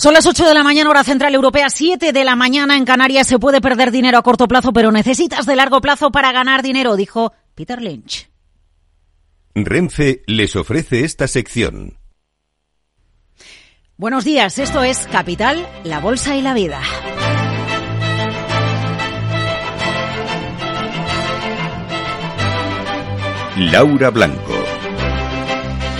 Son las 8 de la mañana, hora central europea, 7 de la mañana en Canarias. Se puede perder dinero a corto plazo, pero necesitas de largo plazo para ganar dinero, dijo Peter Lynch. Renfe les ofrece esta sección. Buenos días, esto es Capital, la Bolsa y la Vida. Laura Blanco.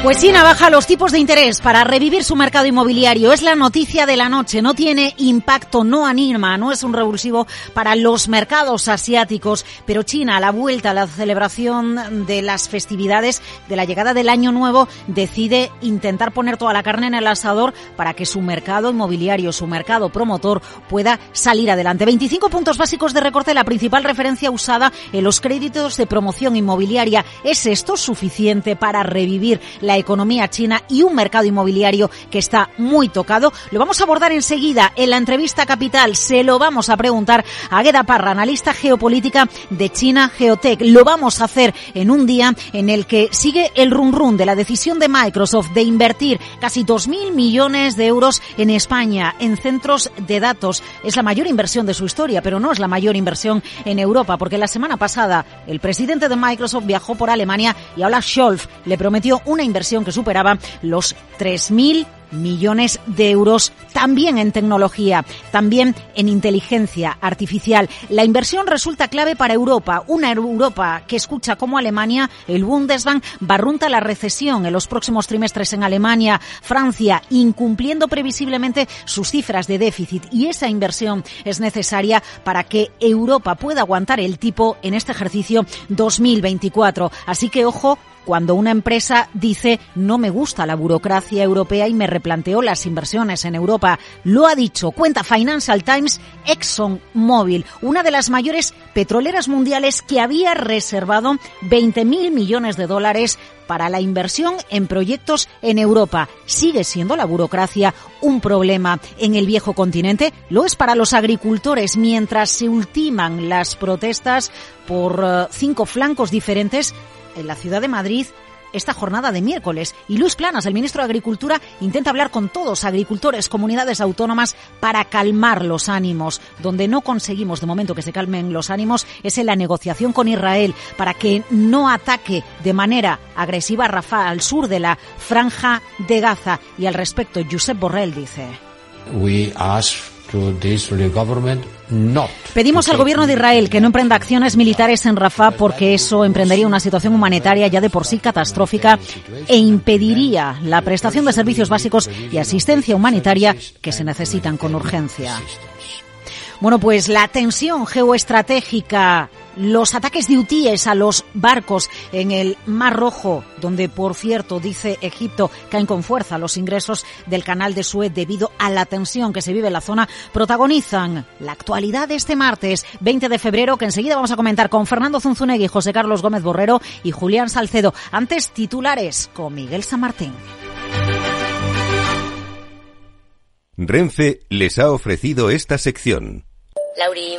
Pues China baja los tipos de interés para revivir su mercado inmobiliario. Es la noticia de la noche. No tiene impacto, no anima, no es un revulsivo para los mercados asiáticos. Pero China, a la vuelta a la celebración de las festividades de la llegada del Año Nuevo, decide intentar poner toda la carne en el asador para que su mercado inmobiliario, su mercado promotor, pueda salir adelante. 25 puntos básicos de recorte, la principal referencia usada en los créditos de promoción inmobiliaria. ¿Es esto suficiente para revivir la economía china y un mercado inmobiliario que está muy tocado. Lo vamos a abordar enseguida en la entrevista capital. Se lo vamos a preguntar a Gueda Parra, analista geopolítica de China Geotech. Lo vamos a hacer en un día en el que sigue el run run de la decisión de Microsoft de invertir casi 2.000 millones de euros en España en centros de datos. Es la mayor inversión de su historia, pero no es la mayor inversión en Europa, porque la semana pasada el presidente de Microsoft viajó por Alemania y Olaf Scholz le prometió una inversión que superaba los 3.000 millones de euros también en tecnología, también en inteligencia artificial. La inversión resulta clave para Europa, una Europa que escucha como Alemania, el Bundesbank barrunta la recesión en los próximos trimestres en Alemania, Francia, incumpliendo previsiblemente sus cifras de déficit y esa inversión es necesaria para que Europa pueda aguantar el tipo en este ejercicio 2024. Así que ojo cuando una empresa dice no me gusta la burocracia europea y me replanteó las inversiones en Europa. Lo ha dicho, cuenta Financial Times, ExxonMobil, una de las mayores petroleras mundiales que había reservado 20.000 millones de dólares para la inversión en proyectos en Europa. ¿Sigue siendo la burocracia un problema en el viejo continente? Lo es para los agricultores mientras se ultiman las protestas por eh, cinco flancos diferentes en la ciudad de Madrid esta jornada de miércoles. Y Luis Planas, el ministro de Agricultura, intenta hablar con todos, agricultores, comunidades autónomas, para calmar los ánimos. Donde no conseguimos de momento que se calmen los ánimos es en la negociación con Israel para que no ataque de manera agresiva a Rafah al sur de la franja de Gaza. Y al respecto, Josep Borrell dice. Pedimos al gobierno de Israel que no emprenda acciones militares en Rafah porque eso emprendería una situación humanitaria ya de por sí catastrófica e impediría la prestación de servicios básicos y asistencia humanitaria que se necesitan con urgencia. Bueno, pues la tensión geoestratégica los ataques de hutíes a los barcos en el Mar Rojo, donde, por cierto, dice Egipto, caen con fuerza los ingresos del canal de Suez debido a la tensión que se vive en la zona, protagonizan la actualidad de este martes 20 de febrero, que enseguida vamos a comentar con Fernando Zunzunegui, José Carlos Gómez Borrero y Julián Salcedo. Antes, titulares con Miguel San Martín. Renfe les ha ofrecido esta sección. Lauri,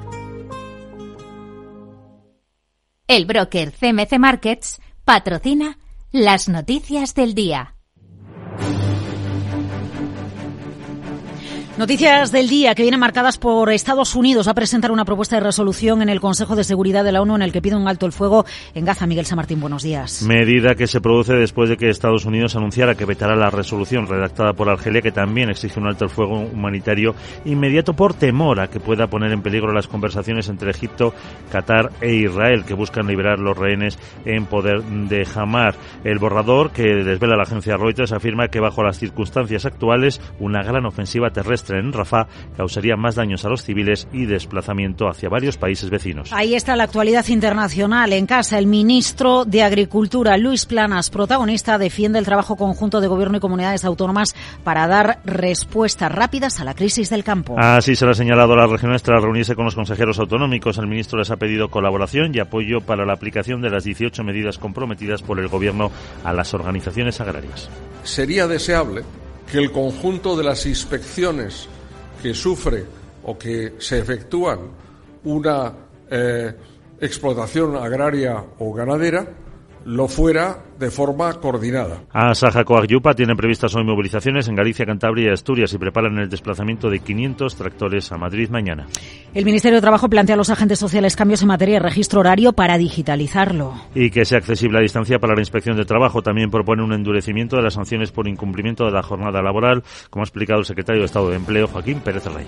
El broker CMC Markets patrocina las noticias del día. Noticias del día que vienen marcadas por Estados Unidos a presentar una propuesta de resolución en el Consejo de Seguridad de la ONU en el que pide un alto el fuego en Gaza. Miguel San Martín, buenos días. Medida que se produce después de que Estados Unidos anunciara que vetará la resolución redactada por Argelia que también exige un alto el fuego humanitario inmediato por temor a que pueda poner en peligro las conversaciones entre Egipto, Qatar e Israel que buscan liberar los rehenes en poder de Hamar. El borrador que desvela la agencia Reuters afirma que bajo las circunstancias actuales una gran ofensiva terrestre terrestre en Rafah causaría más daños a los civiles y desplazamiento hacia varios países vecinos. Ahí está la actualidad internacional. En casa, el ministro de Agricultura, Luis Planas, protagonista, defiende el trabajo conjunto de gobierno y comunidades autónomas para dar respuestas rápidas a la crisis del campo. Así se lo ha señalado a las regiones tras reunirse con los consejeros autonómicos. El ministro les ha pedido colaboración y apoyo para la aplicación de las 18 medidas comprometidas por el gobierno a las organizaciones agrarias. Sería deseable que el conjunto de las inspecciones que sufre o que se efectúan una eh, explotación agraria o ganadera lo fuera de forma coordinada. A Saja Coagyupa tienen previstas hoy movilizaciones en Galicia, Cantabria y Asturias y preparan el desplazamiento de 500 tractores a Madrid mañana. El Ministerio de Trabajo plantea a los agentes sociales cambios en materia de registro horario para digitalizarlo. Y que sea accesible a distancia para la inspección de trabajo. También propone un endurecimiento de las sanciones por incumplimiento de la jornada laboral, como ha explicado el secretario de Estado de Empleo, Joaquín Pérez Rey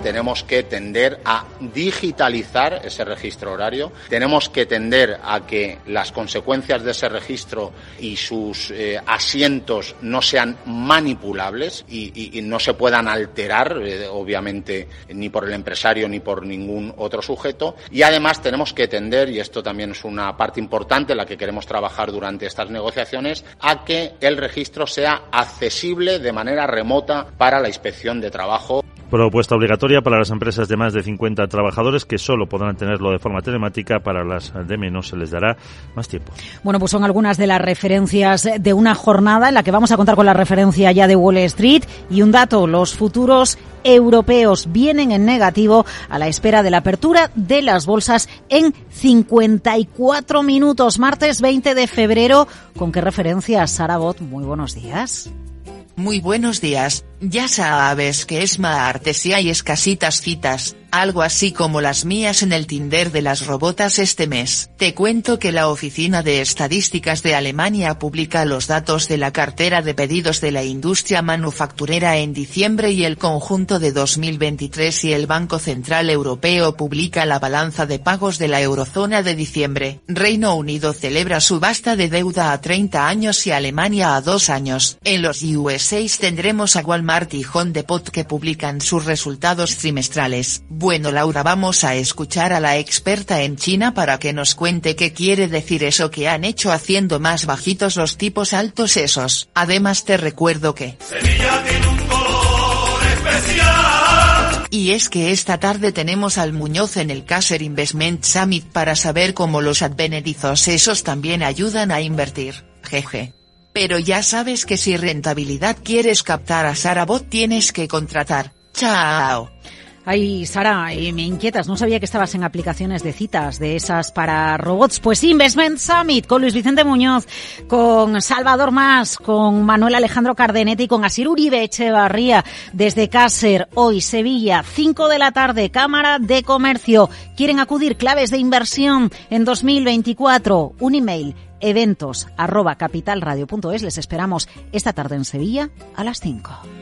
tenemos que tender a digitalizar ese registro horario, tenemos que tender a que las consecuencias de ese registro y sus eh, asientos no sean manipulables y, no se puedan alterar, eh, obviamente, ni por el empresario ni por ningún otro sujeto. Y además tenemos que tender, y esto también es una parte importante en la que queremos trabajar durante estas negociaciones, a que el registro sea accesible de manera remota para la inspección de trabajo. Propuesta obligatoria para las empresas de más de 50 trabajadores que solo podrán tenerlo de forma telemática. Para las de menos se les dará más tiempo. Bueno, pues son algunas de las referencias de una jornada en la que vamos a contar con la referencia ya de Wall Street. Y un dato, los futuros europeos vienen en negativo a la espera de la apertura de las bolsas en 54 minutos, martes 20 de febrero. ¿Con qué referencia, Sara Bot? Muy buenos días. Muy buenos días, ya sabes que es martes y hay escasitas citas, algo así como las mías en el Tinder de las robotas este mes. Te cuento que la Oficina de Estadísticas de Alemania publica los datos de la cartera de pedidos de la industria manufacturera en diciembre y el conjunto de 2023 y el Banco Central Europeo publica la balanza de pagos de la eurozona de diciembre. Reino Unido celebra subasta de deuda a 30 años y Alemania a 2 años. En los USA tendremos a Walmart y Home Depot que publican sus resultados trimestrales. Bueno Laura vamos a escuchar a la experta en China para que nos cuente qué quiere decir eso que han hecho haciendo más bajitos los tipos altos esos. Además te recuerdo que... Tiene un color especial. Y es que esta tarde tenemos al Muñoz en el Caser Investment Summit para saber cómo los advenedizos esos también ayudan a invertir. Jeje. Pero ya sabes que si rentabilidad quieres captar a Sarabot tienes que contratar. Chao. Ay, Sara, eh, me inquietas, no sabía que estabas en aplicaciones de citas de esas para robots. Pues Investment Summit con Luis Vicente Muñoz, con Salvador Más, con Manuel Alejandro Cardenetti y con Asir Uribe Echevarría desde Cácer, hoy Sevilla, 5 de la tarde, Cámara de Comercio. ¿Quieren acudir? Claves de inversión en 2024. Un email eventos arroba capitalradio.es. Les esperamos esta tarde en Sevilla a las 5.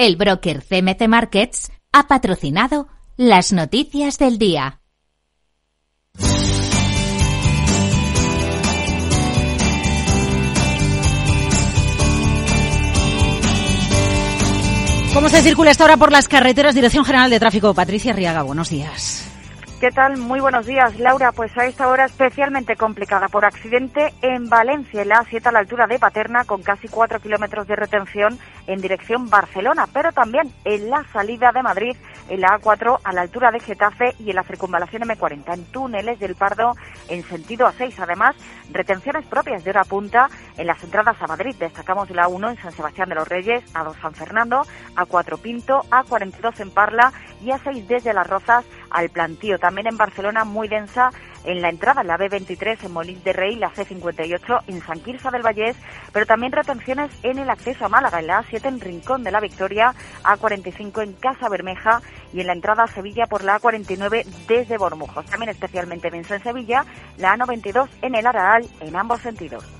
El broker CMC Markets ha patrocinado las noticias del día. ¿Cómo se circula esta hora por las carreteras? Dirección General de Tráfico. Patricia Riaga, buenos días. ¿Qué tal? Muy buenos días, Laura. Pues a esta hora especialmente complicada por accidente en Valencia, en la A7 a la altura de Paterna, con casi cuatro kilómetros de retención en dirección Barcelona, pero también en la salida de Madrid, en la A4 a la altura de Getafe y en la circunvalación M40, en túneles del Pardo en sentido A6. Además, retenciones propias de hora punta en las entradas a Madrid. Destacamos la 1 en San Sebastián de los Reyes, A2 San Fernando, A4 Pinto, A42 en Parla y A6 desde Las Rozas al Plantío. También en Barcelona muy densa en la entrada, en la B23 en Molins de Rey, la C58 en San Quirza del Vallés, pero también retenciones en el acceso a Málaga, en la A7 en Rincón de la Victoria, A45 en Casa Bermeja y en la entrada a Sevilla por la A49 desde Bormujos. También especialmente densa en Sevilla, la A92 en el Araal en ambos sentidos.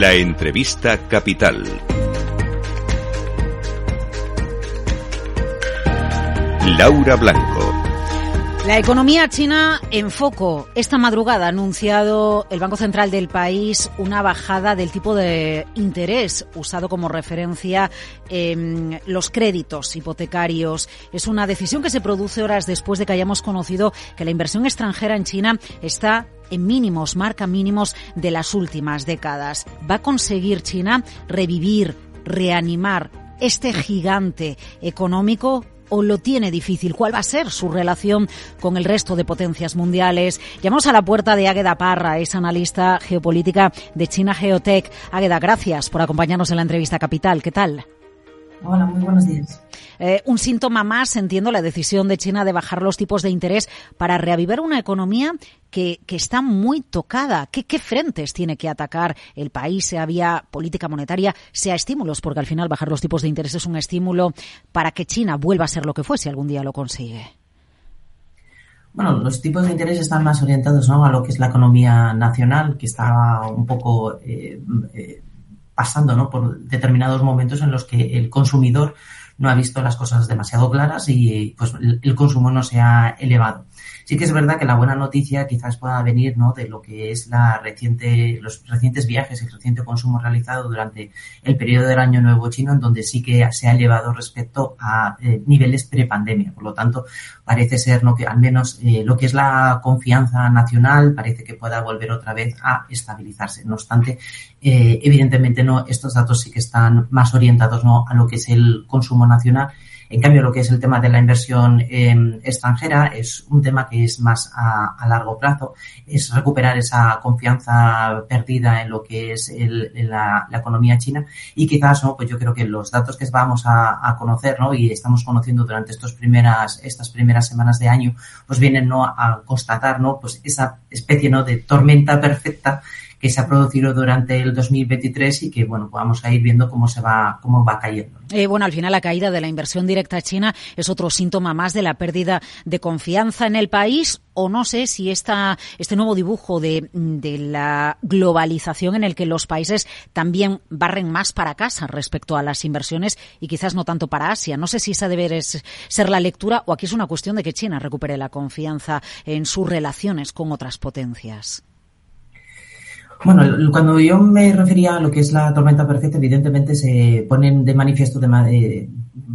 La entrevista capital. Laura Blanco. La economía china en foco. Esta madrugada ha anunciado el Banco Central del país una bajada del tipo de interés usado como referencia en los créditos hipotecarios. Es una decisión que se produce horas después de que hayamos conocido que la inversión extranjera en China está en mínimos, marca mínimos de las últimas décadas. ¿Va a conseguir China revivir, reanimar este gigante económico o lo tiene difícil? ¿Cuál va a ser su relación con el resto de potencias mundiales? Llamamos a la puerta de Águeda Parra, es analista geopolítica de China Geotech. Águeda, gracias por acompañarnos en la entrevista Capital. ¿Qué tal? Hola, muy buenos días. Eh, un síntoma más, entiendo, la decisión de China de bajar los tipos de interés para reavivar una economía que, que está muy tocada. ¿Qué, ¿Qué, frentes tiene que atacar el país, sea vía política monetaria, sea estímulos? Porque al final bajar los tipos de interés es un estímulo para que China vuelva a ser lo que fue si algún día lo consigue. Bueno, los tipos de interés están más orientados ¿no? a lo que es la economía nacional, que está un poco eh, eh, pasando ¿no? por determinados momentos en los que el consumidor no ha visto las cosas demasiado claras y pues el consumo no se ha elevado. Sí que es verdad que la buena noticia quizás pueda venir ¿no? de lo que es la reciente, los recientes viajes y el reciente consumo realizado durante el periodo del Año Nuevo Chino, en donde sí que se ha elevado respecto a eh, niveles prepandemia. Por lo tanto, parece ser ¿no? que al menos eh, lo que es la confianza nacional parece que pueda volver otra vez a estabilizarse. No obstante, eh, evidentemente no, estos datos sí que están más orientados ¿no? a lo que es el consumo nacional. En cambio, lo que es el tema de la inversión eh, extranjera es un tema que es más a, largo plazo, es recuperar esa confianza perdida en lo que es la, economía china y quizás, ¿no? Pues yo creo que los datos que vamos a, a, conocer, ¿no? Y estamos conociendo durante estos primeras, estas primeras semanas de año, pues vienen, ¿no? A constatar, ¿no? Pues esa especie, ¿no? De tormenta perfecta que se ha producido durante el 2023 y que, bueno, vamos a ir viendo cómo se va, cómo va cayendo. Eh, bueno, al final la caída de la inversión directa china es otro síntoma más de la pérdida de confianza en el país o no sé si esta, este nuevo dibujo de, de, la globalización en el que los países también barren más para casa respecto a las inversiones y quizás no tanto para Asia. No sé si esa debe ser la lectura o aquí es una cuestión de que China recupere la confianza en sus relaciones con otras potencias. Bueno, cuando yo me refería a lo que es la tormenta perfecta, evidentemente se ponen de manifiesto de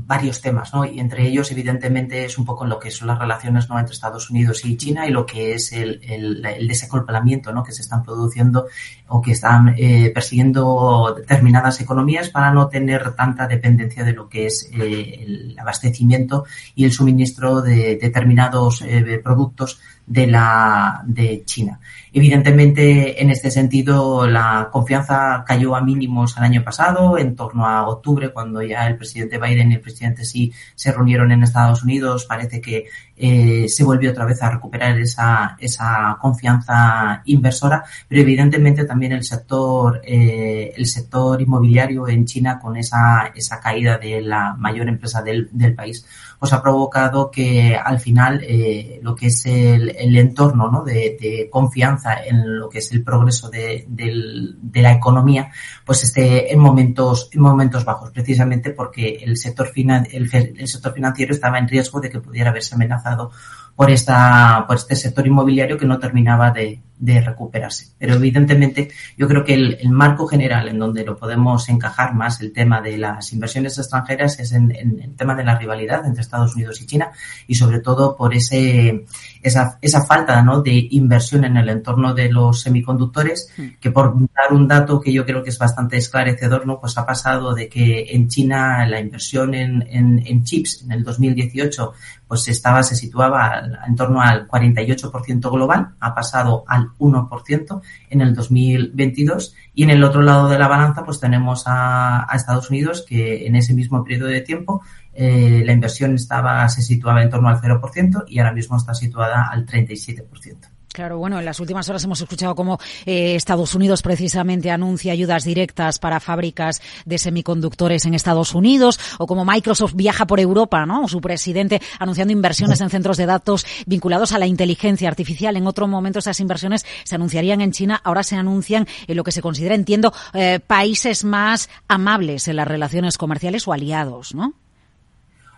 varios temas, ¿no? Y entre ellos, evidentemente, es un poco lo que son las relaciones ¿no? entre Estados Unidos y China y lo que es el, el, el desacoplamiento ¿no? que se están produciendo o que están eh, persiguiendo determinadas economías para no tener tanta dependencia de lo que es eh, el abastecimiento y el suministro de determinados eh, productos de la de China. Evidentemente, en este sentido, la confianza cayó a mínimos el año pasado, en torno a octubre, cuando ya el presidente Biden y el presidente Xi se reunieron en Estados Unidos. Parece que eh, se volvió otra vez a recuperar esa, esa confianza inversora, pero evidentemente también el sector, eh, el sector inmobiliario en China con esa, esa caída de la mayor empresa del, del país, pues ha provocado que al final eh, lo que es el, el entorno ¿no? de, de, confianza en lo que es el progreso de, de, de, la economía, pues esté en momentos, en momentos bajos, precisamente porque el sector, finan, el, el sector financiero estaba en riesgo de que pudiera verse amenazado por esta por este sector inmobiliario que no terminaba de, de recuperarse. Pero evidentemente yo creo que el, el, marco general en donde lo podemos encajar más el tema de las inversiones extranjeras es en, en, el tema de la rivalidad entre Estados Unidos y China y sobre todo por ese esa, esa falta ¿no? de inversión en el entorno de los semiconductores que por dar un dato que yo creo que es bastante esclarecedor no pues ha pasado de que en China la inversión en, en, en chips en el 2018 pues estaba se situaba en torno al 48% global ha pasado al 1% en el 2022 y en el otro lado de la balanza pues tenemos a, a Estados Unidos que en ese mismo periodo de tiempo eh, la inversión estaba se situaba en torno al 0% y ahora mismo está situada al 37%. Claro, bueno, en las últimas horas hemos escuchado cómo eh, Estados Unidos precisamente anuncia ayudas directas para fábricas de semiconductores en Estados Unidos, o como Microsoft viaja por Europa, ¿no? Su presidente anunciando inversiones en centros de datos vinculados a la inteligencia artificial. En otro momento esas inversiones se anunciarían en China, ahora se anuncian en lo que se considera, entiendo, eh, países más amables en las relaciones comerciales o aliados, ¿no?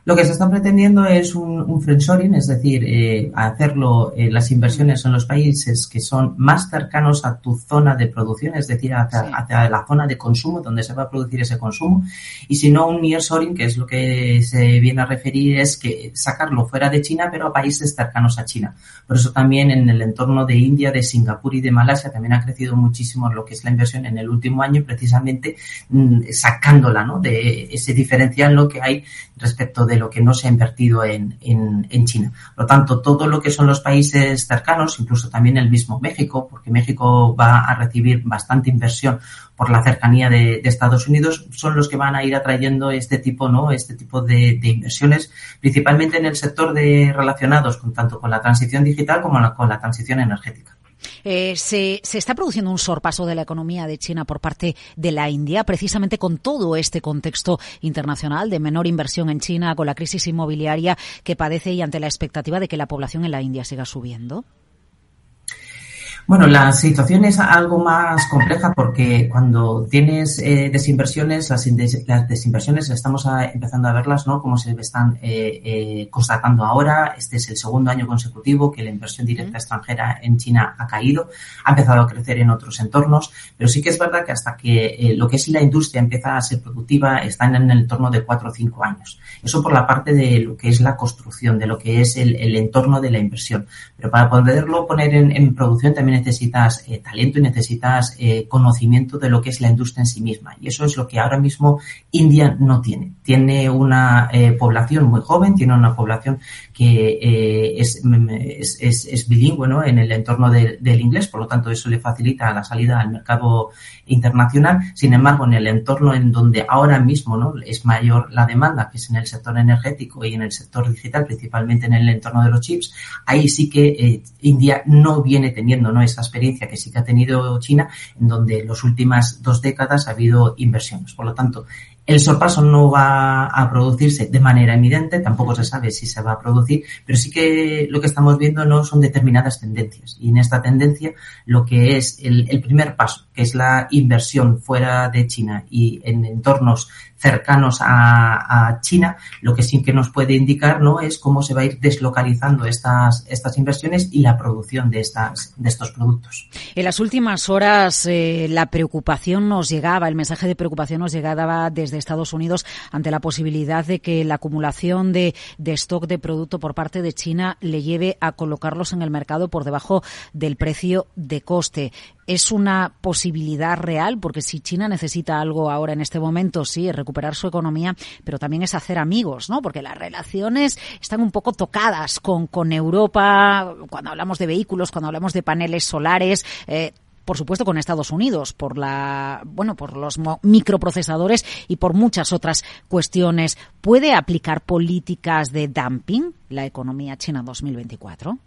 Lo que se está pretendiendo es un, un friendshoring, es decir, eh, hacerlo eh, las inversiones en los países que son más cercanos a tu zona de producción, es decir, hacia, sí. hacia, la zona de consumo donde se va a producir ese consumo, y si no un nearshoring, que es lo que se viene a referir, es que sacarlo fuera de China, pero a países cercanos a China. Por eso también en el entorno de India, de Singapur y de Malasia también ha crecido muchísimo lo que es la inversión en el último año, precisamente mmm, sacándola, ¿no? De ese diferencial lo que hay respecto de lo que no se ha invertido en, en, China. Por lo tanto, todo lo que son los países cercanos, incluso también el mismo México, porque México va a recibir bastante inversión por la cercanía de, Estados Unidos, son los que van a ir atrayendo este tipo, ¿no? Este tipo de, inversiones, principalmente en el sector de relacionados con tanto con la transición digital como con la transición energética. Eh, se, se, está produciendo un sorpaso de la economía de China por parte de la India, precisamente con todo este contexto internacional de menor inversión en China, con la crisis inmobiliaria que padece y ante la expectativa de que la población en la India siga subiendo. Bueno, la situación es algo más compleja porque cuando tienes eh, desinversiones, las, las, desinversiones estamos a, empezando a verlas, ¿no? Como se están eh, eh, constatando ahora. Este es el segundo año consecutivo que la inversión directa extranjera en China ha caído, ha empezado a crecer en otros entornos, pero sí que es verdad que hasta que eh, lo que es la industria empieza a ser productiva están en el entorno de cuatro o cinco años. Eso por la parte de lo que es la construcción, de lo que es el, el entorno de la inversión. Pero para poderlo poner en, en producción también necesitas eh, talento y necesitas eh, conocimiento de lo que es la industria en sí misma. Y eso es lo que ahora mismo India no tiene. Tiene una eh, población muy joven, tiene una población que eh, es, es, es, es, bilingüe ¿no? en el entorno de, del inglés, por lo tanto eso le facilita la salida al mercado internacional. Sin embargo, en el entorno en donde ahora mismo ¿no? es mayor la demanda, que es en el sector energético y en el sector digital, principalmente en el entorno de los chips, ahí sí que eh, India no viene teniendo ¿no? esa experiencia que sí que ha tenido China, en donde en las últimas dos décadas ha habido inversiones. Por lo tanto, el sorpaso no va a producirse de manera evidente, tampoco se sabe si se va a producir, pero sí que lo que estamos viendo no son determinadas tendencias. Y en esta tendencia, lo que es el, el primer paso, que es la inversión fuera de China y en entornos cercanos a, a, China, lo que sí que nos puede indicar no es cómo se va a ir deslocalizando estas, estas inversiones y la producción de, estas, de estos productos. En las últimas horas eh, la preocupación nos llegaba, el mensaje de preocupación nos llegaba desde Estados Unidos ante la posibilidad de que la acumulación de, de stock de producto por parte de China le lleve a colocarlos en el mercado por debajo del precio de coste es una posibilidad real, porque si China necesita algo ahora en este momento, sí, recuperar su economía, pero también es hacer amigos, ¿no? Porque las relaciones están un poco tocadas con, con Europa, cuando hablamos de vehículos, cuando hablamos de paneles solares, eh, por supuesto con Estados Unidos por la bueno por los microprocesadores y por muchas otras cuestiones. Puede aplicar políticas de dumping la economía china 2024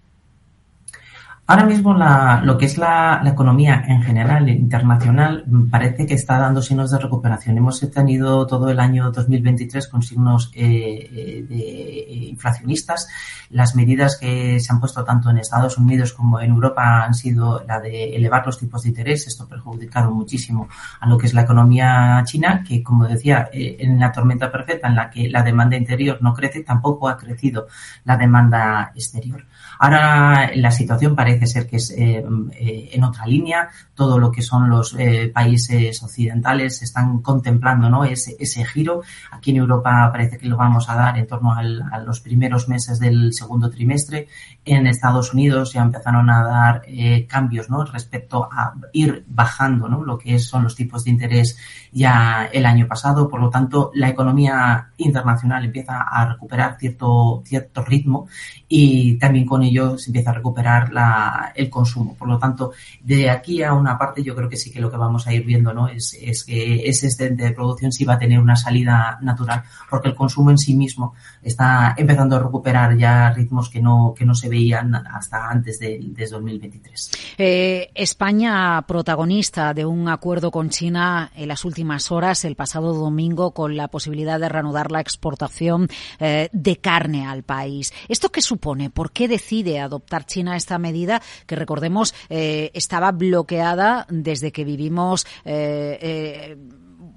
Ahora mismo la, lo que es la, economía en general internacional parece que está dando signos de recuperación. Hemos tenido todo el año 2023 con signos eh, eh, de inflacionistas. Las medidas que se han puesto tanto en Estados Unidos como en Europa han sido la de elevar los tipos de interés. Esto ha perjudicado muchísimo a lo que es la economía china, que como decía, eh, en la tormenta perfecta en la que la demanda interior no crece, tampoco ha crecido la demanda exterior. Ahora la situación parece ser que es eh, eh, en otra línea. Todo lo que son los eh, países occidentales están contemplando ¿no? ese, giro. Aquí en Europa parece que lo vamos a dar en torno a los primeros meses del segundo trimestre. En Estados Unidos ya empezaron a dar cambios ¿no? respecto a ir bajando ¿no? lo que son los tipos de interés ya el año pasado. Por lo tanto, la economía internacional empieza a recuperar cierto, cierto ritmo y también con ello se empieza a recuperar la, el consumo. Por lo tanto, de aquí a una parte yo creo que sí que lo que vamos a ir viendo ¿no? es, es que ese excedente de producción sí va a tener una salida natural porque el consumo en sí mismo está empezando a recuperar ya ritmos que no, que no se veían hasta antes de, de 2023. Eh, España protagonista de un acuerdo con China en las últimas horas, el pasado domingo, con la posibilidad de reanudar la exportación eh, de carne al país. ¿Esto qué supone? ¿Por qué decide adoptar China esta medida que, recordemos, eh, estaba bloqueada desde que vivimos eh, eh,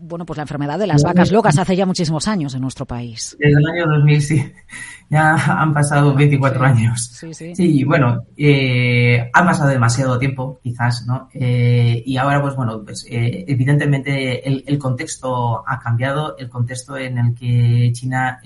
bueno, pues la enfermedad de las vacas locas hace ya muchísimos años en nuestro país. Desde el año 2000, sí. Ya han pasado 24 sí, años. Sí, sí. Sí, bueno, eh, ha pasado demasiado tiempo, quizás, ¿no? Eh, y ahora, pues bueno, pues eh, evidentemente el, el, contexto ha cambiado, el contexto en el que China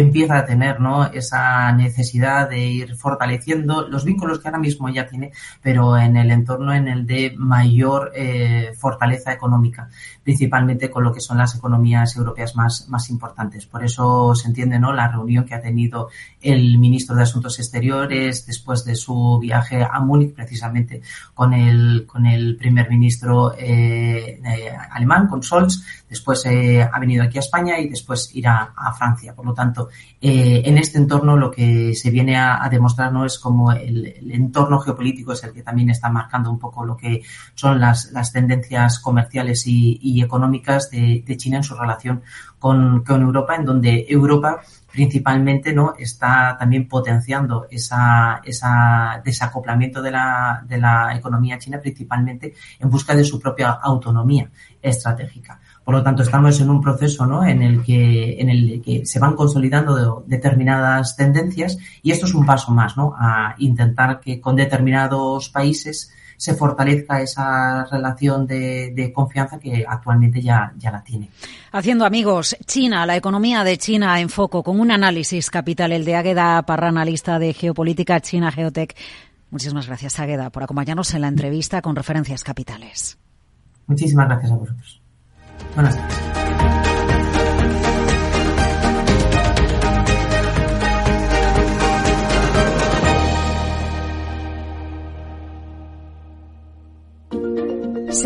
empieza a tener ¿no? esa necesidad de ir fortaleciendo los vínculos que ahora mismo ya tiene, pero en el entorno en el de mayor eh, fortaleza económica, principalmente con lo que son las economías europeas más, más importantes. Por eso se entiende ¿no? la reunión que ha tenido el ministro de Asuntos Exteriores después de su viaje a Múnich, precisamente con el, con el primer ministro eh, eh, alemán, con Scholz, después ha venido aquí a España y después irá a Francia. Por lo tanto, eh, en este entorno lo que se viene a, a demostrar no es como el, entorno geopolítico es el que también está marcando un poco lo que son las, tendencias comerciales y, económicas de, China en su relación con, Europa, en donde Europa principalmente no está también potenciando esa, esa desacoplamiento de la, de la economía china principalmente en busca de su propia autonomía estratégica. Por lo tanto, estamos en un proceso ¿no? en, el que, en el que se van consolidando de, determinadas tendencias y esto es un paso más ¿no? a intentar que con determinados países se fortalezca esa relación de, de, confianza que actualmente ya, ya la tiene. Haciendo amigos, China, la economía de China en foco, con un análisis capital, el de Águeda Parra, analista de geopolítica China Geotech. Muchísimas gracias, Águeda, por acompañarnos en la entrevista con referencias capitales. Muchísimas gracias a vosotros. Buenas tardes.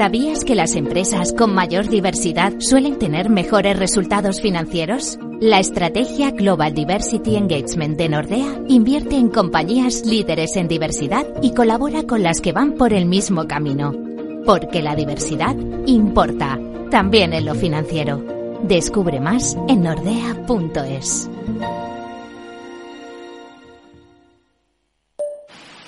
¿Sabías que las empresas con mayor diversidad suelen tener mejores resultados financieros? La estrategia Global Diversity Engagement de Nordea invierte en compañías líderes en diversidad y colabora con las que van por el mismo camino. Porque la diversidad importa, también en lo financiero. Descubre más en nordea.es.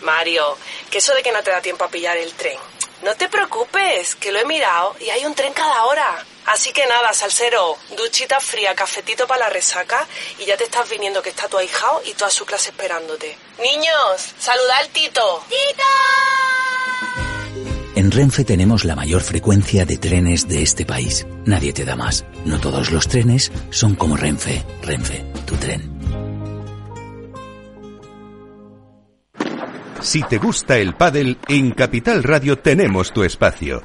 Mario, que eso de que no te da tiempo a pillar el tren. No te preocupes, que lo he mirado y hay un tren cada hora. Así que nada, salsero, duchita fría, cafetito para la resaca y ya te estás viniendo que está tu ahijao y toda su clase esperándote. Niños, saluda al Tito. ¡Tito! En Renfe tenemos la mayor frecuencia de trenes de este país. Nadie te da más. No todos los trenes son como Renfe. Renfe, tu tren. Si te gusta el pádel, en Capital Radio tenemos tu espacio.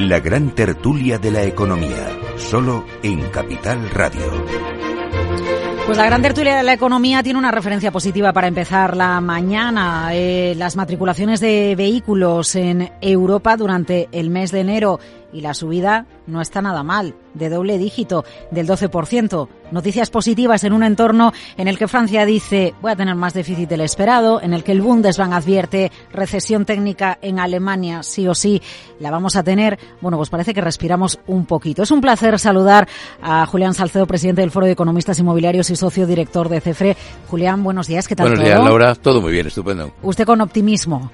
La gran tertulia de la economía, solo en Capital Radio. Pues la gran tertulia de la economía tiene una referencia positiva para empezar la mañana. Eh, las matriculaciones de vehículos en Europa durante el mes de enero y la subida no está nada mal, de doble dígito, del 12%. Noticias positivas en un entorno en el que Francia dice voy a tener más déficit del esperado, en el que el Bundesbank advierte recesión técnica en Alemania, sí o sí, la vamos a tener. Bueno, pues parece que respiramos un poquito. Es un placer saludar a Julián Salcedo, presidente del Foro de Economistas Inmobiliarios y socio director de CEFRE. Julián, buenos días, ¿qué tal Buenos días, Laura. Todo muy bien, estupendo. Usted con optimismo.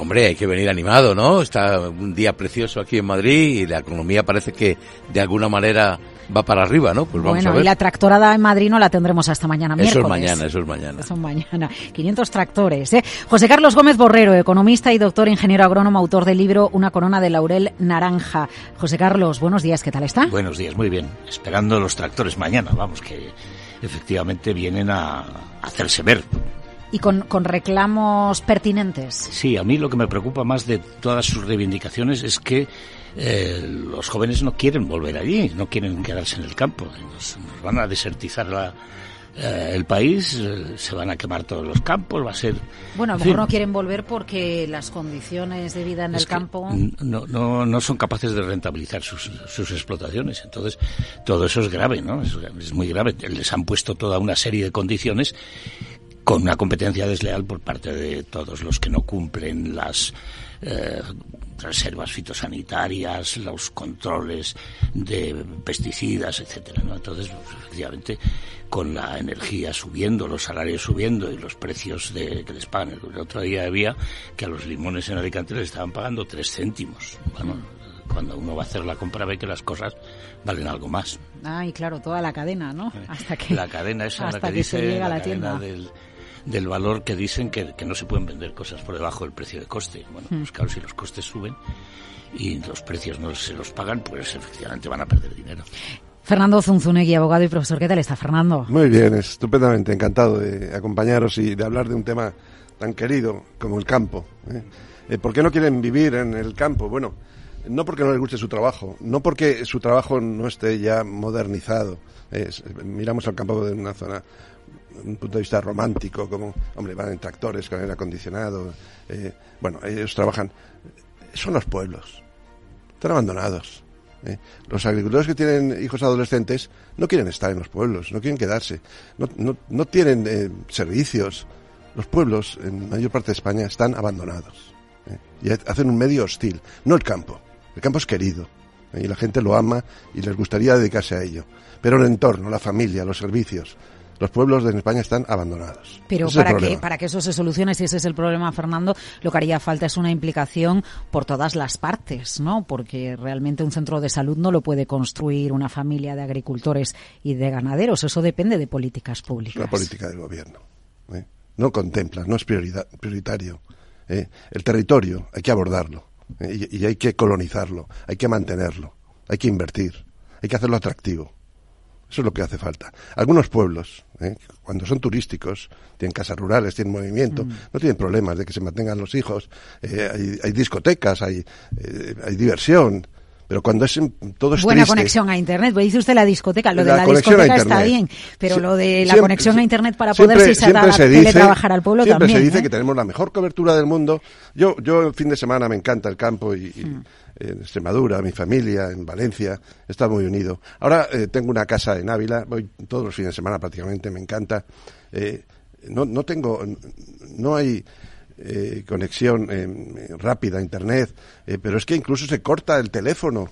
Hombre, hay que venir animado, ¿no? Está un día precioso aquí en Madrid y la economía parece que de alguna manera va para arriba, ¿no? Pues vamos bueno, a ver. y la tractorada en Madrid no la tendremos hasta mañana Eso miércoles. es mañana, eso es mañana. Eso es mañana. 500 tractores. ¿eh? José Carlos Gómez Borrero, economista y doctor ingeniero agrónomo, autor del libro Una corona de laurel naranja. José Carlos, buenos días, ¿qué tal está? Buenos días, muy bien. Esperando los tractores mañana, vamos, que efectivamente vienen a hacerse ver. Y con, con reclamos pertinentes. Sí, a mí lo que me preocupa más de todas sus reivindicaciones es que eh, los jóvenes no quieren volver allí, no quieren quedarse en el campo. Nos, nos van a desertizar la- eh, el país, eh, se van a quemar todos los campos, va a ser... Bueno, a lo fin, mejor no quieren volver porque las condiciones de vida en el campo. no, no, no son capaces de rentabilizar sus, sus explotaciones. Entonces, todo eso es grave, ¿no? Es, es muy grave. Les han puesto toda una serie de condiciones con una competencia desleal por parte de todos los que no cumplen las eh, reservas fitosanitarias, los controles de pesticidas, etcétera, ¿no? Entonces, pues, efectivamente, con la energía subiendo, los salarios subiendo y los precios de, que les pagan. El otro día había que a los limones en Alicante les estaban pagando tres céntimos. Bueno, cuando uno va a hacer la compra ve que las cosas valen algo más. Ay, claro, toda la cadena, ¿no? Hasta que, La cadena la hasta que que se dice llega a la cadena tienda. del, del valor que dicen que, que no se pueden vender cosas por debajo del precio de coste. Bueno, pues claro, si los costes suben y los precios no se los pagan, pues efectivamente van a perder dinero. Fernando Zunzunegui, abogado y profesor. ¿Qué tal está, Fernando? Muy bien, estupendamente encantado de acompañaros y de hablar de un tema tan querido como el campo. ¿eh? Eh, ¿Por qué no quieren vivir en el campo? Bueno, no porque no les guste su trabajo, no porque su trabajo no esté ya modernizado. Es- miramos al campo de una zona, un punto de vista romántico, como, hombre, van en tractores con aire acondicionado. eh, bueno, ellos trabajan. Son los pueblos, están abandonados. ¿eh? Los agricultores que tienen hijos adolescentes no quieren estar en los pueblos, no quieren quedarse, no, no, no tienen eh, servicios. Los pueblos, en mayor parte de España, están abandonados. Y hacen un medio hostil, no el campo. El campo es querido y la gente lo ama y les gustaría dedicarse a ello. Pero el entorno, la familia, los servicios, los pueblos de España están abandonados. Pero para que, para que eso se solucione, si ese es el problema, Fernando, lo que haría falta es una implicación por todas las partes, ¿no? Porque realmente un centro de salud no lo puede construir una familia de agricultores y de ganaderos. Eso depende de políticas públicas. una política del gobierno. ¿eh? No contempla, no es prioridad, prioritario. ¿eh? El territorio hay que abordarlo ¿eh? y, y hay que colonizarlo, hay que mantenerlo, hay que invertir, hay que hacerlo atractivo. Eso es lo que hace falta. Algunos pueblos, ¿eh? cuando son turísticos, tienen casas rurales, tienen movimiento, Mm. no tienen problemas de que se mantengan los hijos, eh, hay, hay discotecas, hay, eh, hay diversión. Pero cuando es todo es Buena triste, conexión a Internet. Pues dice usted la discoteca. Lo de La discoteca está bien, pero lo de la siempre- conexión a Internet para siempre- poder si siempre se dice- teletrabajar al pueblo siempre también. se dice ¿eh? que tenemos la mejor cobertura del mundo. Yo, yo el fin de semana me encanta el campo y, y Mm. En Extremadura, mi familia, en Valencia, está muy unido. Ahora eh, tengo una casa en Ávila, voy todos los fines de semana prácticamente, me encanta. Eh, no, no tengo, no hay eh, conexión eh, rápida a internet, pero es que incluso se corta el teléfono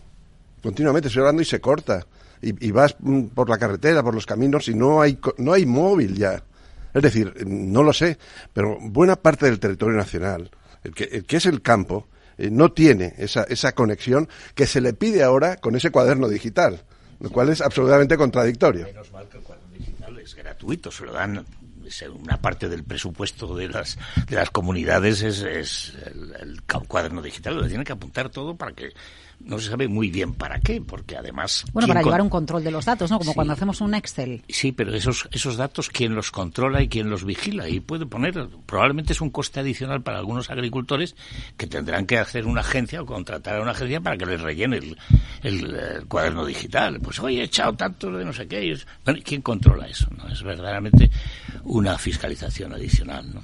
continuamente, estoy hablando y se corta. Y, y vas mm, por la carretera, por los caminos y no hay, no hay móvil ya. Es decir, no lo sé, pero buena parte del territorio nacional, el que, el que es el campo, eh, no tiene esa, esa conexión que se le pide ahora con ese cuaderno digital, lo cual es absolutamente contradictorio. Menos mal que el cuaderno digital es gratuito, se lo dan una parte del presupuesto de las de las comunidades es, es el, cuaderno digital, lo tienen que apuntar todo para que no se sabe muy bien para qué, porque además Bueno, ¿quién para llevar un control de los datos, ¿no? Como Sí. cuando hacemos un Excel. Sí, pero esos, esos datos, ¿quién los controla y quién los vigila? Y puede poner, probablemente es un coste adicional para algunos agricultores que tendrán que hacer una agencia o contratar a una agencia para que les rellene el, el, cuaderno digital. Pues, oye, he echado tanto de no sé qué. bueno, ¿y ¿Quién controla eso? no Es verdaderamente una fiscalización adicional, ¿no?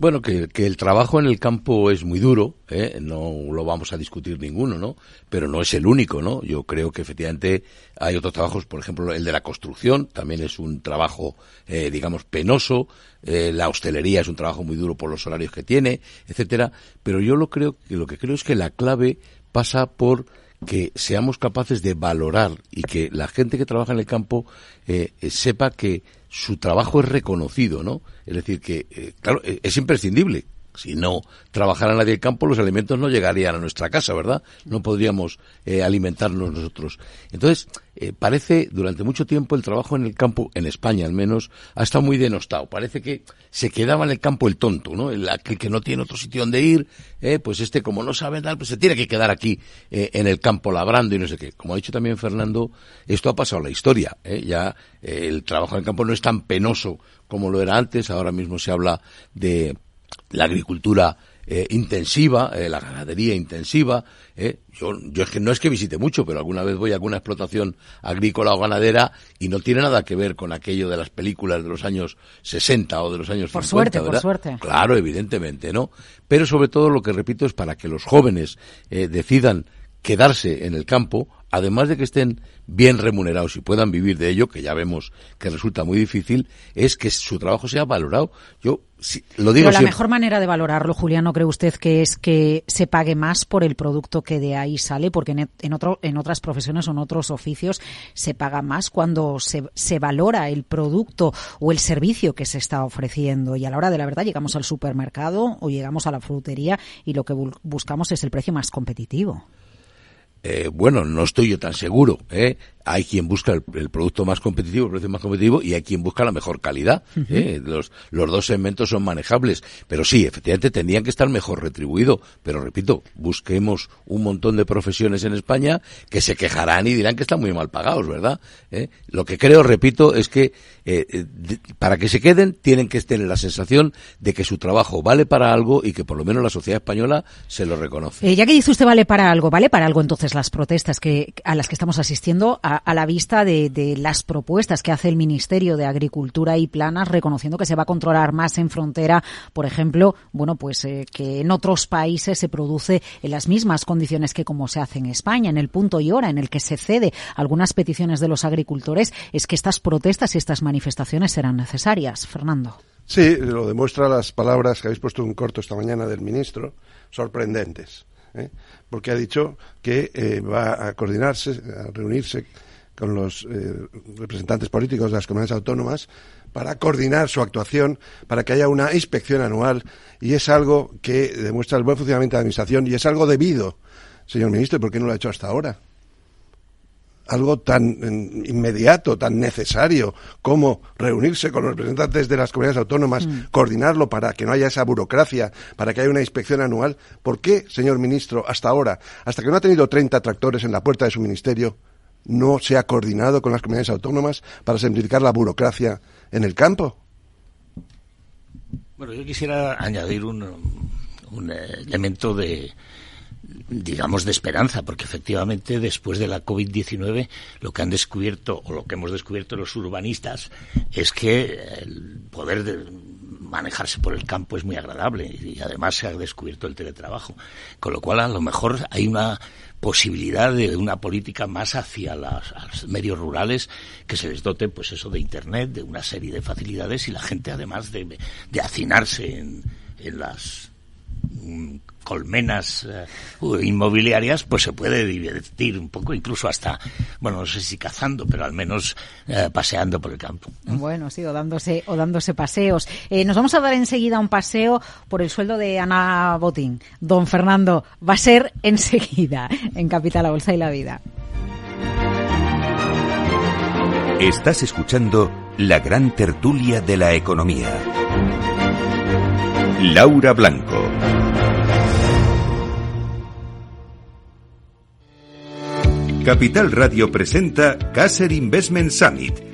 Bueno, que, el trabajo en el campo es muy duro, ¿eh? no lo vamos a discutir ninguno, ¿no? Pero no es el único, ¿no? Yo creo que efectivamente hay otros trabajos, por ejemplo, el de la construcción también es un trabajo, eh, digamos, penoso. eh, la hostelería es un trabajo muy duro por los horarios que tiene, etcétera. Pero yo lo creo lo que creo es que la clave pasa por que seamos capaces de valorar y que la gente que trabaja en el campo eh, eh, sepa que su trabajo es reconocido, ¿no? Es decir, que, eh, claro, eh, es imprescindible. Si no trabajara nadie el campo, los alimentos no llegarían a nuestra casa, ¿verdad? No podríamos eh, alimentarnos nosotros. Entonces, eh, parece, durante mucho tiempo, el trabajo en el campo, en España al menos, ha estado muy denostado. Parece que se quedaba en el campo el tonto, ¿no? El aquel que no tiene otro sitio donde ir, eh, pues este, como no sabe nada, pues se tiene que quedar aquí, eh, en el campo labrando y no sé qué. Como ha dicho también Fernando, esto ha pasado a la historia. Ya el trabajo en el campo no es tan penoso como lo era antes. Ahora mismo se habla de la agricultura eh, intensiva, eh, la ganadería intensiva. eh. Yo, yo es que no es que visite mucho, pero alguna vez voy a alguna explotación agrícola o ganadera y no tiene nada que ver con aquello de las películas de los años 60 o de los años Por 50. suerte, por suerte. Claro, evidentemente, ¿no? Pero sobre todo lo que repito es para que los jóvenes eh, decidan quedarse en el campo, además de que estén bien remunerados y puedan vivir de ello, que ya vemos que resulta muy difícil, es que su trabajo sea valorado. Yo si- lo digo Pero la siempre. mejor manera de valorarlo, Julián, ¿no cree usted que es que se pague más por el producto que de ahí sale? Porque en, en, otro, en otras profesiones o en otros oficios se paga más cuando se, se valora el producto o el servicio que se está ofreciendo. Y a la hora de la verdad llegamos al supermercado o llegamos a la frutería y lo que bu- buscamos es el precio más competitivo. Eh, bueno, no estoy yo tan seguro. ¿eh? Hay quien busca el, el producto más competitivo, el precio más competitivo, y hay quien busca la mejor calidad. ¿eh? Los, los dos segmentos son manejables. Pero sí, efectivamente tendrían que estar mejor retribuidos. Pero repito, busquemos un montón de profesiones en España que se quejarán y dirán que están muy mal pagados, ¿verdad? ¿Eh? Lo que creo, repito, es que eh, de- para que se queden tienen que tener la sensación de que su trabajo vale para algo y que por lo menos la sociedad española se lo reconoce. Ya que dice usted vale para algo, ¿vale para algo entonces las protestas que a las que estamos asistiendo a, a la vista de, las propuestas que hace el Ministerio de Agricultura y Planas reconociendo que se va a controlar más en frontera, por ejemplo, bueno, pues eh, que en otros países se produce en las mismas condiciones que como se hace en España, en el punto y hora en el que se cede algunas peticiones de los agricultores, es que estas protestas y estas manifestaciones serán necesarias. Fernando. Sí, lo demuestra las palabras que habéis puesto en corto esta mañana del ministro, sorprendentes. ¿eh? Porque ha dicho que eh, va a coordinarse, a reunirse con los eh, representantes políticos de las comunidades autónomas para coordinar su actuación, para que haya una inspección anual, y es algo que demuestra el buen funcionamiento de la Administración y es algo debido, señor ministro, ¿y por qué no lo ha hecho hasta ahora? algo tan mm, inmediato, tan necesario como reunirse con los representantes de las comunidades autónomas, coordinarlo para que no haya esa burocracia, para que haya una inspección anual. ¿Por qué, señor ministro, hasta ahora, hasta que no ha tenido 30 tractores en la puerta de su ministerio, no se ha coordinado con las comunidades autónomas para simplificar la burocracia en el campo? Bueno, yo quisiera añadir un, un elemento de, digamos, de esperanza, porque efectivamente después de la COVID-19 lo que han descubierto, o lo que hemos descubierto los urbanistas, es que el poder de manejarse por el campo es muy agradable y además se ha descubierto el teletrabajo. Con lo cual, a lo mejor hay una posibilidad de una política más hacia los medios rurales que se les dote, pues eso, de Internet, de una serie de facilidades y la gente, además de, de hacinarse en, en las mm, colmenas eh, inmobiliarias, pues se puede divertir un poco, incluso hasta, bueno, no sé si cazando, pero al menos eh, paseando por el campo. Bueno, sí, o dándose, o dándose paseos. Eh, nos vamos a dar enseguida un paseo por el sueldo de Ana Botín. Don Fernando, va a ser enseguida en Capital, la Bolsa y la Vida. Estás escuchando la gran tertulia de la economía. Laura Blanco. Capital Radio presenta Caser Investment Summit,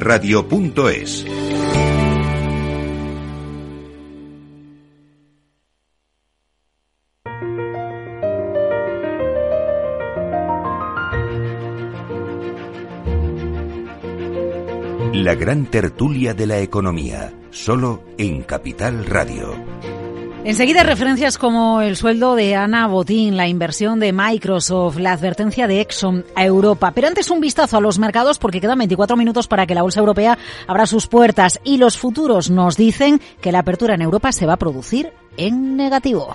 eventos@capitalradio.es. La gran tertulia de la economía, solo en Capital Radio. Enseguida referencias como el sueldo de Ana Botín, la inversión de Microsoft, la advertencia de Exxon a Europa. Pero antes un vistazo a los mercados porque quedan 24 minutos para que la bolsa europea abra sus puertas y los futuros nos dicen que la apertura en Europa se va a producir en negativo.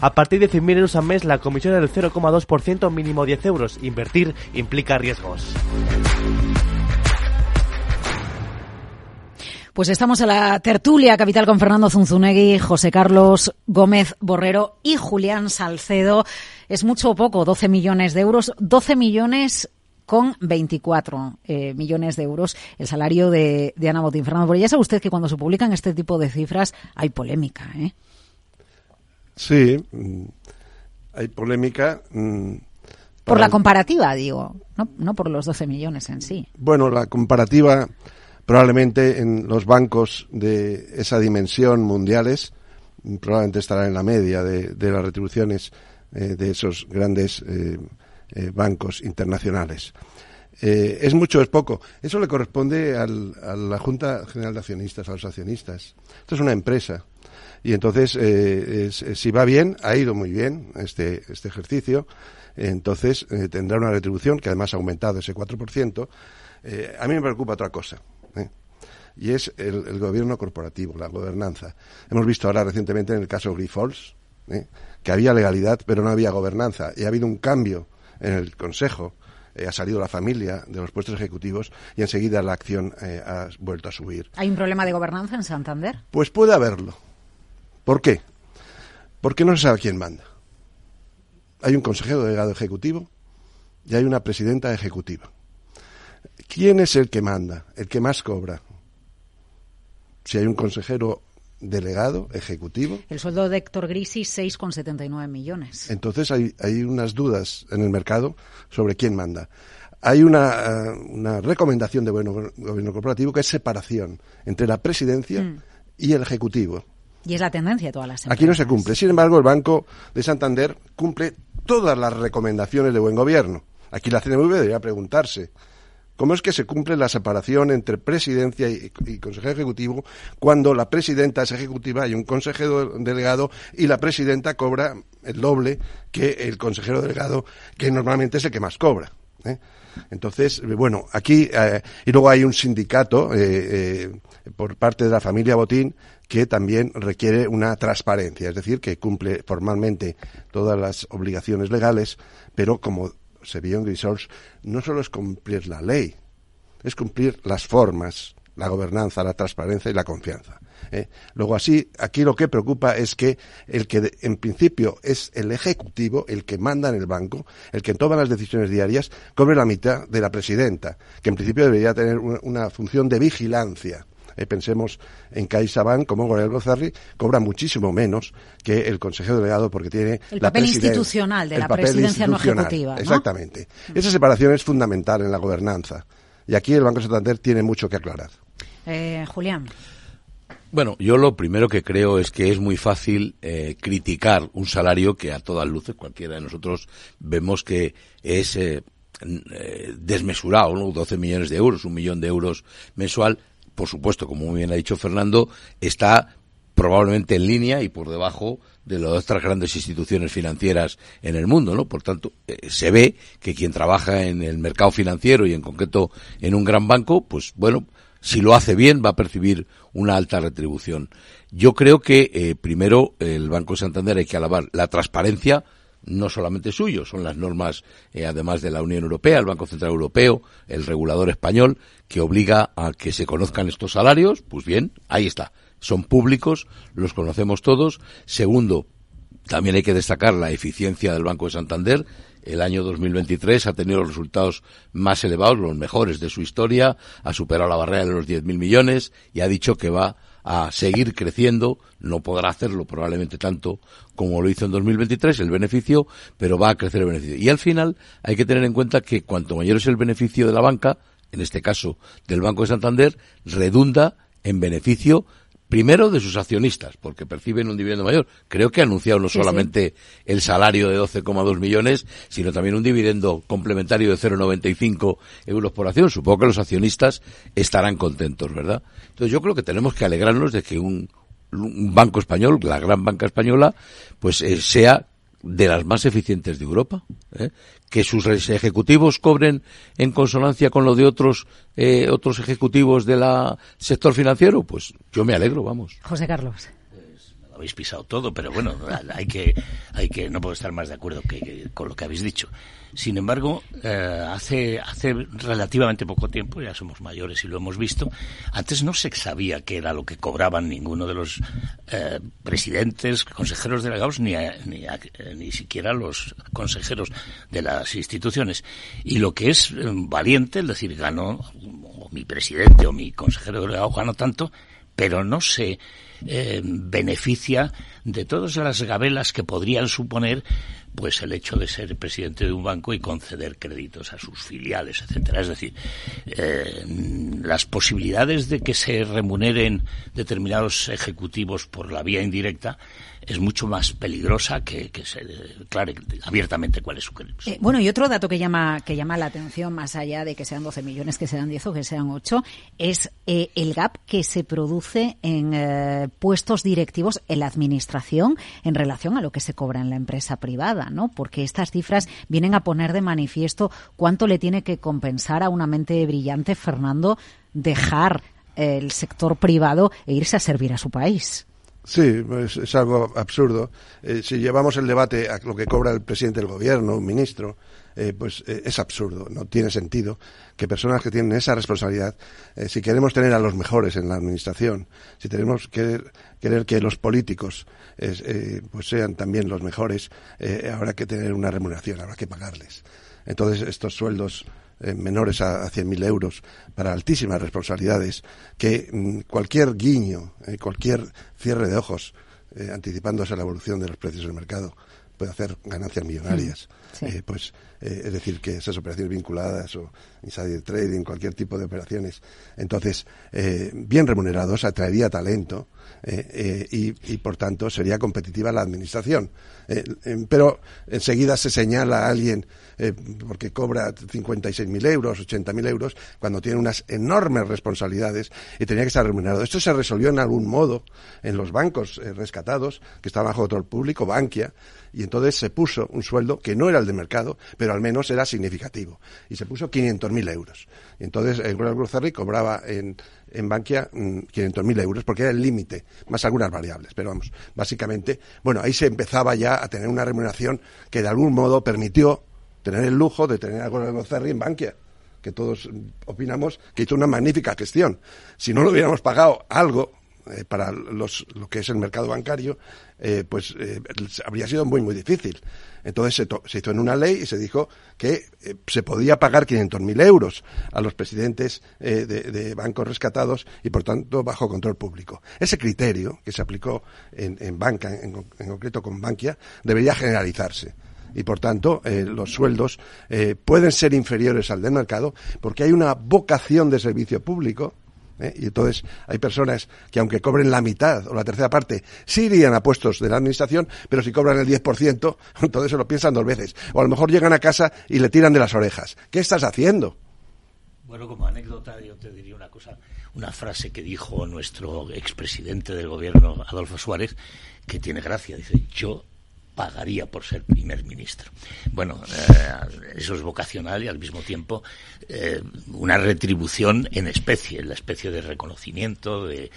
A partir de 100.000 euros al mes, la comisión es del 0,2%, mínimo 10 euros. Invertir implica riesgos. Pues estamos en la tertulia capital con Fernando Zunzunegui, José Carlos Gómez Borrero y Julián Salcedo. Es mucho o poco, 12 millones de euros, 12 millones con 24 eh, millones de euros el salario de, de Ana Botín. Fernando, pero ya sabe usted que cuando se publican este tipo de cifras hay polémica, ¿eh? Sí, mm, hay polémica. Mm, por la comparativa, digo, no, no por los 12 millones en sí. Bueno, la comparativa probablemente en los bancos de esa dimensión mundiales mm, probablemente estará en la media de, las retribuciones eh, de esos grandes eh, eh, bancos internacionales. ¿Es mucho o es poco? Eso le corresponde a la Junta General de Accionistas, a los accionistas. Esto es una empresa y entonces, eh, si va bien, ha ido muy bien este, este ejercicio, entonces eh, tendrá una retribución que además ha aumentado ese 4%. Eh, a mí me preocupa otra cosa. Y es el, gobierno corporativo, la gobernanza. Hemos visto ahora recientemente en el caso Grifols que había legalidad, pero no había gobernanza. Y ha habido un cambio en el Consejo ha salido la familia de los puestos ejecutivos y enseguida la acción ha vuelto a subir. ¿Hay un problema de gobernanza en Santander? Pues puede haberlo. ¿Por qué? Porque no se sabe quién manda. Hay un consejero delegado ejecutivo y hay una presidenta ejecutiva. ¿Quién es el que manda, el que más cobra? Si hay un consejero delegado ejecutivo. El sueldo de Héctor Grisi, 6,79 millones. Entonces hay, hay, unas dudas en el mercado sobre quién manda. Hay una, eh, una recomendación de bueno, gobierno corporativo que es separación entre la presidencia mm. y el ejecutivo. Y es la tendencia de todas las empresas. Aquí no se cumple. Sin embargo, el Banco de Santander cumple todas las recomendaciones de buen gobierno. Aquí la CNMV debería preguntarse ¿Cómo es que se cumple la separación entre presidencia y, consejero ejecutivo cuando la presidenta es ejecutiva y un consejero delegado y la presidenta cobra el doble que el consejero delegado, que normalmente es el que más cobra? ¿eh? Entonces, bueno, aquí, eh, y luego hay un sindicato eh, por parte de la familia Botín que también requiere una transparencia, es decir, que cumple formalmente todas las obligaciones legales, pero como se vio en Grisols, no solo es cumplir la ley, es cumplir las formas, la gobernanza, la transparencia y la confianza. ¿Eh? Luego así, aquí lo que preocupa es que el que en principio es el ejecutivo, el que manda en el banco, el que toma las decisiones diarias, cobre la mitad de la presidenta, que en principio debería tener una función de vigilancia eh, pensemos en CaixaBank, como Gorel Gozarri, cobra muchísimo menos que el consejero delegado porque tiene el papel institucional de la presidencia no ejecutiva. Exactamente. Esa separación es fundamental en la gobernanza. Y aquí el Banco Santander tiene mucho que aclarar. Eh, Julián. Bueno, yo lo primero que creo es que es muy fácil eh, criticar un salario que a todas luces cualquiera de nosotros vemos que es eh, desmesurado, ¿no? 12 millones de euros, un millón de euros mensual, por supuesto, como muy bien ha dicho Fernando, está probablemente en línea y por debajo de las otras grandes instituciones financieras en el mundo, ¿no? Por tanto, eh, se ve que quien trabaja en el mercado financiero y en concreto en un gran banco, pues bueno, si lo hace bien va a percibir una alta retribución. Yo creo que eh, primero el Banco Santander hay que alabar la transparencia, no solamente suyo, son las normas, eh, además de la Unión Europea, el Banco Central Europeo, el regulador español, que obliga a que se conozcan estos salarios, pues bien, ahí está. Son públicos, los conocemos todos. Segundo, también hay que destacar la eficiencia del Banco de Santander. El año 2023 ha tenido los resultados más elevados, los mejores de su historia, ha superado la barrera de los 10.000 millones y ha dicho que va a seguir creciendo, no podrá hacerlo probablemente tanto como lo hizo en 2023 el beneficio, pero va a crecer el beneficio. Y al final hay que tener en cuenta que cuanto mayor es el beneficio de la banca, en este caso del Banco de Santander, redunda en beneficio primero de sus accionistas, porque perciben un dividendo mayor. Creo que ha anunciado no solamente el salario de 12,2 millones, sino también un dividendo complementario de 0,95 euros por acción. Supongo que los accionistas estarán contentos, ¿verdad? Entonces yo creo que tenemos que alegrarnos de que un, banco español, la gran banca española, pues eh, sea de las más eficientes de Europa. ¿eh? Que sus ejecutivos cobren en consonancia con lo de otros eh, otros ejecutivos del sector financiero, pues yo me alegro, vamos. José Carlos habéis pisado todo, pero bueno, hay que, hay que, no puedo estar más de acuerdo que, con lo que habéis dicho. Sin embargo, eh, hace, hace relativamente poco tiempo, ya somos mayores y lo hemos visto, antes no se sabía qué era lo que cobraban ninguno de los eh, presidentes, consejeros delegados, ni, ni, ni siquiera los consejeros de las instituciones. Y lo que es eh, valiente, es decir, ganó, o mi presidente o mi consejero delegado ganó tanto, pero no se eh, beneficia de todas las gabelas que podrían suponer pues el hecho de ser presidente de un banco y conceder créditos a sus filiales, etcétera. Es decir, eh, las posibilidades de que se remuneren determinados ejecutivos por la vía indirecta es mucho más peligrosa que, se declare abiertamente cuál es su eh, bueno, y otro dato que llama, que llama la atención, más allá de que sean 12 millones, que sean 10 o que sean 8, es eh, el gap que se produce en eh, puestos directivos en la administración en relación a lo que se cobra en la empresa privada, ¿no? Porque estas cifras vienen a poner de manifiesto cuánto le tiene que compensar a una mente brillante, Fernando, dejar el sector privado e irse a servir a su país. Sí, es, algo absurdo. Eh, si llevamos el debate a lo que cobra el presidente del gobierno, un ministro, eh, pues eh, es absurdo. No tiene sentido que personas que tienen esa responsabilidad, si queremos tener a los mejores en la administración, si tenemos que querer que los políticos pues sean también los mejores, habrá que tener una remuneración, habrá que pagarles. Entonces, estos sueldos eh, menores a, a 100.000 euros para altísimas responsabilidades, que mm, cualquier guiño, eh, cualquier cierre de ojos, eh, anticipándose a la evolución de los precios del mercado, puede hacer ganancias millonarias. Eh, pues eh, es decir, que esas operaciones vinculadas o insider trading, cualquier tipo de operaciones, entonces, eh, bien remunerados, atraería talento y, y, por tanto, sería competitiva la administración. pero enseguida se señala a alguien porque cobra 56.000 euros, 80.000 euros, cuando tiene unas enormes responsabilidades y tenía que estar remunerado. Esto se resolvió en algún modo en los bancos rescatados, que estaban bajo control público, Bankia, y entonces se puso un sueldo que no era el de mercado, pero al menos era significativo. Y se puso 500.000 euros. Y entonces el Grupo cobraba en, en Bankia 500.000 mm, euros porque era el límite, más algunas variables. Pero vamos, básicamente, bueno, ahí se empezaba ya a tener una remuneración que de algún modo permitió tener el lujo de tener a Grupo en Bankia que todos opinamos que hizo una magnífica gestión. Si no lo hubiéramos pagado algo, eh, para los, lo que es el mercado bancario, eh, pues eh, habría sido muy, muy difícil. Entonces se, se, hizo en una ley y se dijo que se podía pagar 500.000 euros a los presidentes de, bancos rescatados y, por tanto, bajo control público. Ese criterio que se aplicó en, banca, en, concreto con Bankia, debería generalizarse y por tanto los sueldos pueden ser inferiores al del mercado porque hay una vocación de servicio público ¿eh? Y entonces hay personas que aunque cobren la mitad o la tercera parte, sí irían a puestos de la administración, pero si cobran el 10%, entonces se lo piensan dos veces. O a lo mejor llegan a casa y le tiran de las orejas. ¿Qué estás haciendo? Bueno, como anécdota yo te diría una cosa, una frase que dijo nuestro expresidente del gobierno, Adolfo Suárez, que tiene gracia. Dice, yo pagaría por ser primer ministro. Bueno, eh, eso es vocacional y al mismo tiempo eh, una retribución en especie, la especie de reconocimiento, de,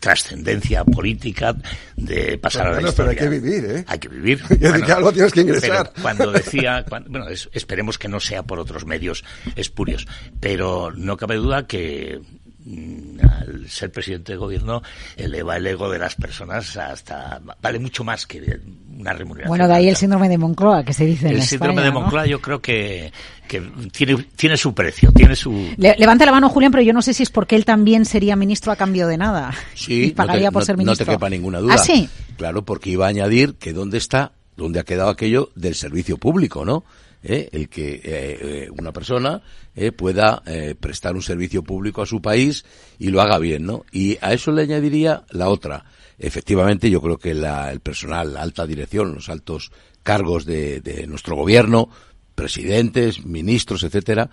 trascendencia política de pasar a la historia. Pero hay que vivir, ¿eh? Hay que vivir. que algo tienes que ingresar. cuando decía, bueno, esperemos que no sea por otros medios espurios, pero no cabe duda que al ser presidente de gobierno eleva el ego de las personas hasta vale mucho más que una remuneración. Bueno, de ahí el síndrome de Moncloa que se dice. El síndrome de Moncloa yo creo que, que tiene, tiene su precio, tiene su. levanta la mano Julián, pero yo no sé si es porque él también sería ministro a cambio de nada. Sí, pagaría por ser ministro. No te quepa ninguna duda. ¿Ah, sí? Claro, porque iba a añadir que dónde está, dónde ha quedado aquello del servicio público, ¿no? ¿Eh? el que eh, eh, una persona pueda prestar un servicio público a su país y lo haga bien, ¿no? Y a eso le añadiría la otra. Efectivamente, yo creo que el personal, alta dirección, los altos cargos de, nuestro gobierno, presidentes, ministros, etcétera,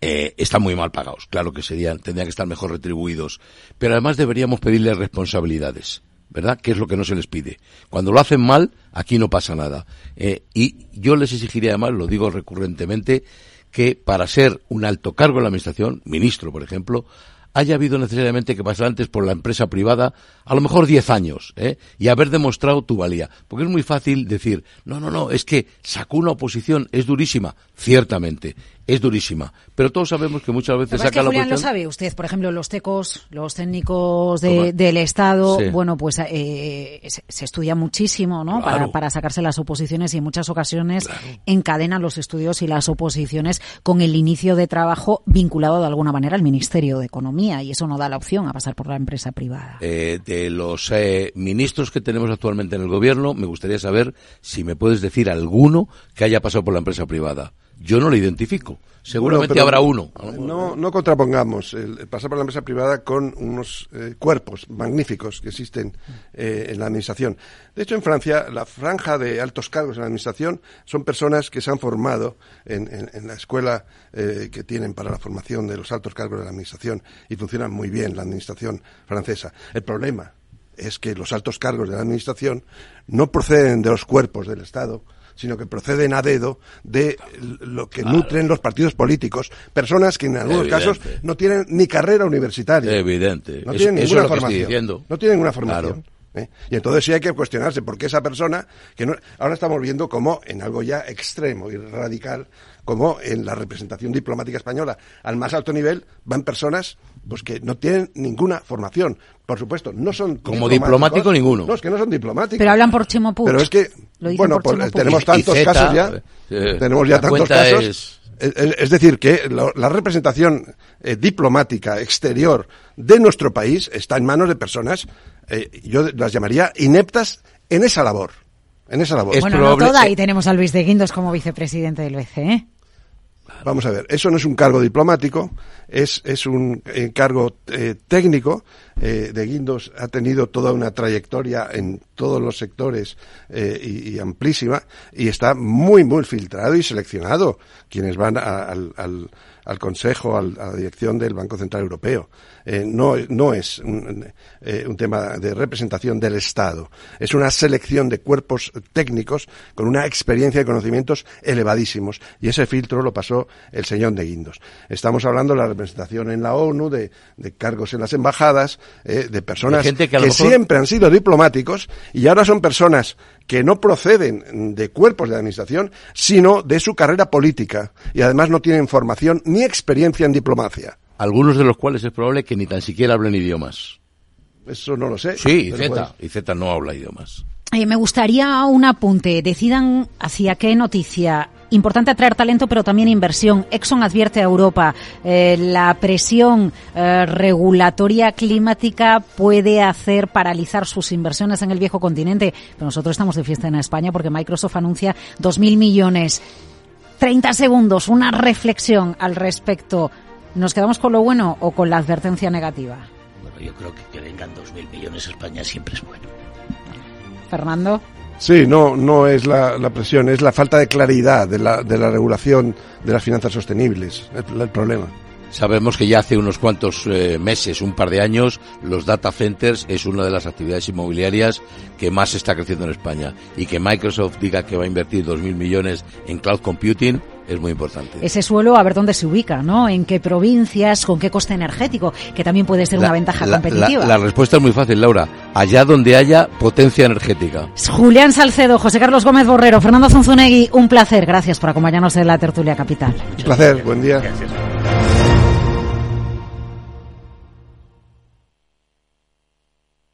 están muy mal pagados. Claro que serían, tendrían que estar mejor retribuidos. Pero además deberíamos pedirles responsabilidades. ¿Verdad? ¿Qué es lo que no se les pide? Cuando lo hacen mal, aquí no pasa nada. Eh, y yo les exigiría además, lo digo recurrentemente, que para ser un alto cargo en la Administración, ministro, por ejemplo, haya habido necesariamente que pasar antes por la empresa privada, a lo mejor 10 años, ¿eh? y haber demostrado tu valía. Porque es muy fácil decir, no, no, no, es que sacó una oposición, es durísima, ciertamente, es durísima. Pero todos sabemos que muchas veces saca que, la Julián, lo sabe usted, por ejemplo, los tecos, los técnicos del Estado, bueno, pues eh, se, estudia muchísimo, ¿no? Para, para, sacarse las oposiciones y en muchas ocasiones encadenan los estudios y las oposiciones con el inicio de trabajo vinculado de alguna manera al Ministerio de Economía y eso no da la opción a pasar por la empresa privada. Eh, de los eh, ministros que tenemos actualmente en el gobierno, me gustaría saber si me puedes decir alguno que haya pasado por la empresa privada. Yo no lo identifico. Seguramente habrá uno. No, no contrapongamos el, pasar por la empresa privada con unos eh, cuerpos magníficos que existen eh, en la administración. De hecho, en Francia, la franja de altos cargos en la administración son personas que se han formado en, la escuela eh, que tienen para la formación de los altos cargos de la administración y funcionan muy bien la administración francesa. El problema es que los altos cargos de la administración no proceden de los cuerpos del Estado, sino que proceden a dedo de lo que nutren los partidos políticos, personas que en algunos casos no tienen ni carrera universitaria. Evidente. No tienen ninguna formación. No tienen ninguna formación. ¿eh? Y entonces sí hay que cuestionarse por qué esa persona, que no, ahora estamos viendo como en algo ya extremo y radical, como en la representación diplomática española al más alto nivel van personas pues que no tienen ninguna formación. Por supuesto, no son como diplomático ninguno. No, es que no son diplomáticos. Pero hablan por Chimo Pero es que bueno, pues, tenemos tantos casos ya. Eh, tenemos ya tantos casos. Es... decir, que la representación eh, diplomática exterior de nuestro país está en manos de personas, eh, yo las llamaría ineptas en esa labor. En esa labor. bueno, no toda, y tenemos a Luis de Guindos como vicepresidente del BCE. Vamos a ver, eso no es un cargo diplomático, es, es un eh, cargo eh, técnico. Eh, de Guindos ha tenido toda una trayectoria en todos los sectores y, amplísima y está muy, muy filtrado y seleccionado quienes van al, al Consejo, a la dirección del Banco Central Europeo. Eh, no, no es un, eh, un, tema de representación del Estado, es una selección de cuerpos técnicos con una experiencia y conocimientos elevadísimos. Y ese filtro lo pasó el señor de Guindos. Estamos hablando de la representación en la ONU, de, cargos en las embajadas, eh, de personas que, siempre han sido diplomáticos y ahora son personas que no proceden de cuerpos de administración, sino de su carrera política y además no tienen formación ni experiencia en diplomacia. Algunos de los cuales es probable que ni tan siquiera hablen idiomas. Eso no lo sé. Sí, y Z, y Z no habla idiomas. Eh, me gustaría un apunte. Decidan hacia qué noticia. Importante atraer talento, pero también inversión. Exxon advierte a Europa, eh, la presión eh, regulatoria climática puede hacer paralizar sus inversiones en el viejo continente. Pero nosotros estamos de fiesta en España porque Microsoft anuncia 2.000 millones. 30 segundos, una reflexión al respecto. ¿Nos quedamos con lo bueno o con la advertencia negativa? Bueno, yo creo que que vengan 2.000 millones a España siempre es bueno. Fernando. Sí, no, no es la, presión, es la falta de claridad de la, de la regulación de las finanzas sostenibles el, problema. Sabemos que ya hace unos cuantos eh, meses, un par de años, los data centers es una de las actividades inmobiliarias que más está creciendo en España. Y que Microsoft diga que va a invertir 2.000 millones en cloud computing es muy importante. Ese suelo, a ver dónde se ubica, ¿no? En qué provincias, con qué coste energético, que también puede ser una ventaja competitiva. La, respuesta es muy fácil, Laura. Allá donde haya potencia energética. Julián Salcedo, José Carlos Gómez Borrero, Fernando Zunzunegui, un placer. Gracias por acompañarnos en la tertulia capital. Un placer, buen día.